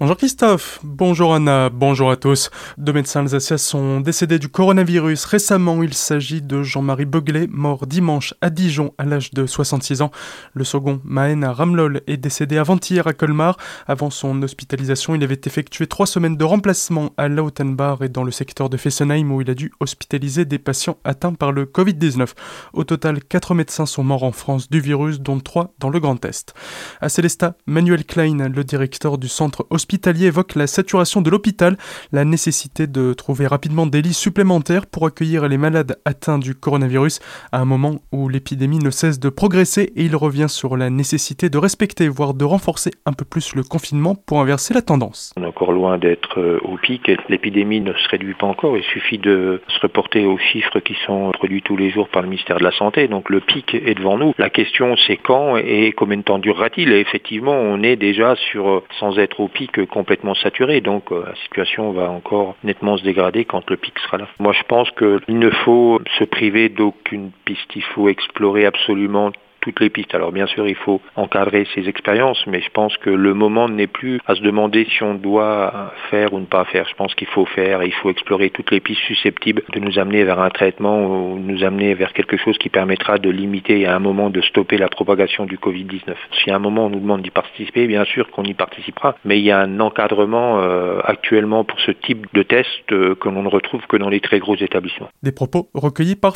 Bonjour Christophe, bonjour Anna, bonjour à tous. Deux médecins alsaciens sont décédés du coronavirus récemment. Il s'agit de Jean-Marie Beuglet, mort dimanche à Dijon à l'âge de 66 ans. Le second, Maëna Ramlol, est décédé avant-hier à Colmar. Avant son hospitalisation, il avait effectué trois semaines de remplacement à Lautenbach et dans le secteur de Fessenheim où il a dû hospitaliser des patients atteints par le Covid-19. Au total, quatre médecins sont morts en France du virus, dont trois dans le Grand Est. À Célestat, Manuel Klein, le directeur du centre hospitalier hospitalier évoque la saturation de l'hôpital, la nécessité de trouver rapidement des lits supplémentaires pour accueillir les malades atteints du coronavirus à un moment où l'épidémie ne cesse de progresser et il revient sur la nécessité de respecter, voire de renforcer un peu plus le confinement pour inverser la tendance. On est encore loin d'être euh, au pic. L'épidémie ne se réduit pas encore. Il suffit de se reporter aux chiffres qui sont produits tous les jours par le ministère de la Santé. Donc le pic est devant nous. La question c'est quand et combien de temps durera-t-il? Et effectivement, on est déjà sur, euh, sans être au pic, complètement saturé, donc euh, la situation va encore nettement se dégrader quand le pic sera là. Moi je pense qu'il ne faut se priver d'aucune piste, il faut explorer absolument toutes les pistes. Alors bien sûr, il faut encadrer ces expériences, mais je pense que le moment n'est plus à se demander si on doit faire ou ne pas faire. Je pense qu'il faut faire et il faut explorer toutes les pistes susceptibles de nous amener vers un traitement ou nous amener vers quelque chose qui permettra de limiter à un moment de stopper la propagation du Covid-19. Si à un moment on nous demande d'y participer, bien sûr qu'on y participera, mais il y a un encadrement euh, actuellement pour ce type de test euh, que l'on ne retrouve que dans les très gros établissements. Des propos recueillis par.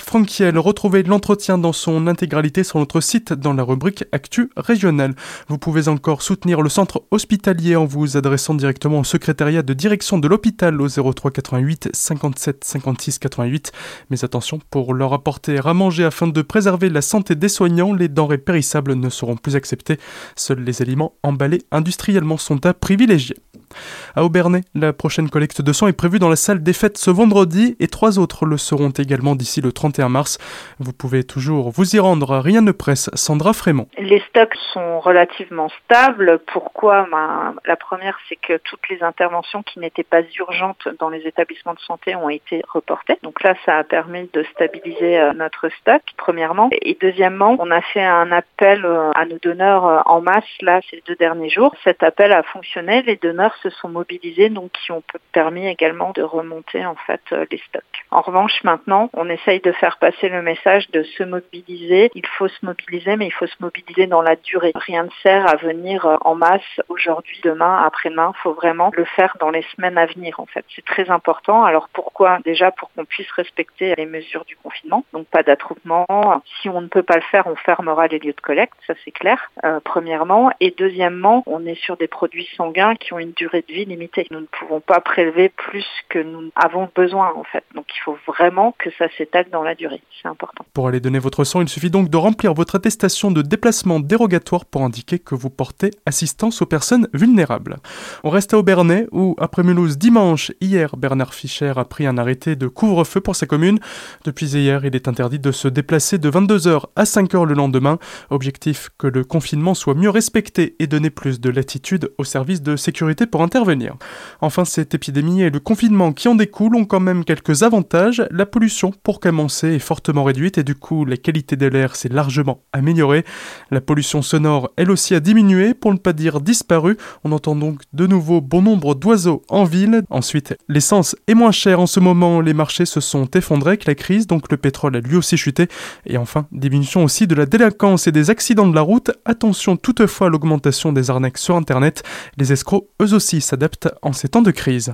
Retrouvez l'entretien dans son intégralité sur notre site dans la rubrique Actu régionale. Vous pouvez encore soutenir le centre hospitalier en vous adressant directement au secrétariat de direction de l'hôpital au 03 88 57 56 88. Mais attention, pour leur apporter à manger afin de préserver la santé des soignants, les denrées périssables ne seront plus acceptées. Seuls les aliments emballés industriellement sont à privilégier. À Aubernay, la prochaine collecte de sang est prévue dans la salle des fêtes ce vendredi et trois autres le seront également d'ici le 31 mars. Vous pouvez toujours vous y rendre, rien ne presse. Sandra Frémont. Les stocks sont relativement stables. Pourquoi? Ben, La première, c'est que toutes les interventions qui n'étaient pas urgentes dans les établissements de santé ont été reportées. Donc là, ça a permis de stabiliser euh, notre stock, premièrement. Et deuxièmement, on a fait un appel euh, à nos donneurs euh, en masse, là, ces deux derniers jours. Cet appel a fonctionné. Les donneurs se sont mobilisés, donc qui ont permis également de remonter en fait euh, les stocks. En revanche, maintenant, on essaye de faire passer le message de se mobiliser. Il faut se mobiliser, mais il faut se mobiliser dans la durée. Rien ne sert à venir euh, en masse aujourd'hui, demain, après-demain. Il faut vraiment le faire dans les semaines à venir, en fait. C'est très important. Alors pourquoi? Déjà pour qu'on puisse respecter les mesures du confinement. Donc pas d'attroupement. Si on ne peut pas le faire, on fermera les lieux de collecte. Ça c'est clair. Euh, premièrement. Et deuxièmement, on est sur des produits sanguins qui ont une durée de vie limitée. Nous ne pouvons pas prélever plus que nous avons besoin en fait. Donc il faut vraiment que ça s'étale dans la durée. C'est important. Pour aller donner votre sang, il suffit donc de remplir votre attestation de déplacement dérogatoire pour indiquer que vous portez assistance aux personnes vulnérables. On reste à Aubernais où, après Mulhouse dimanche, hier, Bernard Fischer a pris un arrêté de couvre-feu pour sa commune. Depuis hier, il est interdit de se déplacer de 22h à 5h le lendemain. Objectif que le confinement soit mieux respecté et donner plus de latitude aux services de sécurité pour Enfin, cette épidémie et le confinement qui en découlent ont quand même quelques avantages. La pollution, pour commencer, est fortement réduite et du coup, la qualité de l'air s'est largement améliorée. La pollution sonore, elle aussi, a diminué, pour ne pas dire disparu. On entend donc de nouveau bon nombre d'oiseaux en ville. Ensuite, l'essence est moins chère en ce moment. Les marchés se sont effondrés avec la crise, donc le pétrole a lui aussi chuté. Et enfin, diminution aussi de la délinquance et des accidents de la route. Attention toutefois à l'augmentation des arnaques sur Internet. Les escrocs, eux aussi, s'adaptent en ces temps de crise.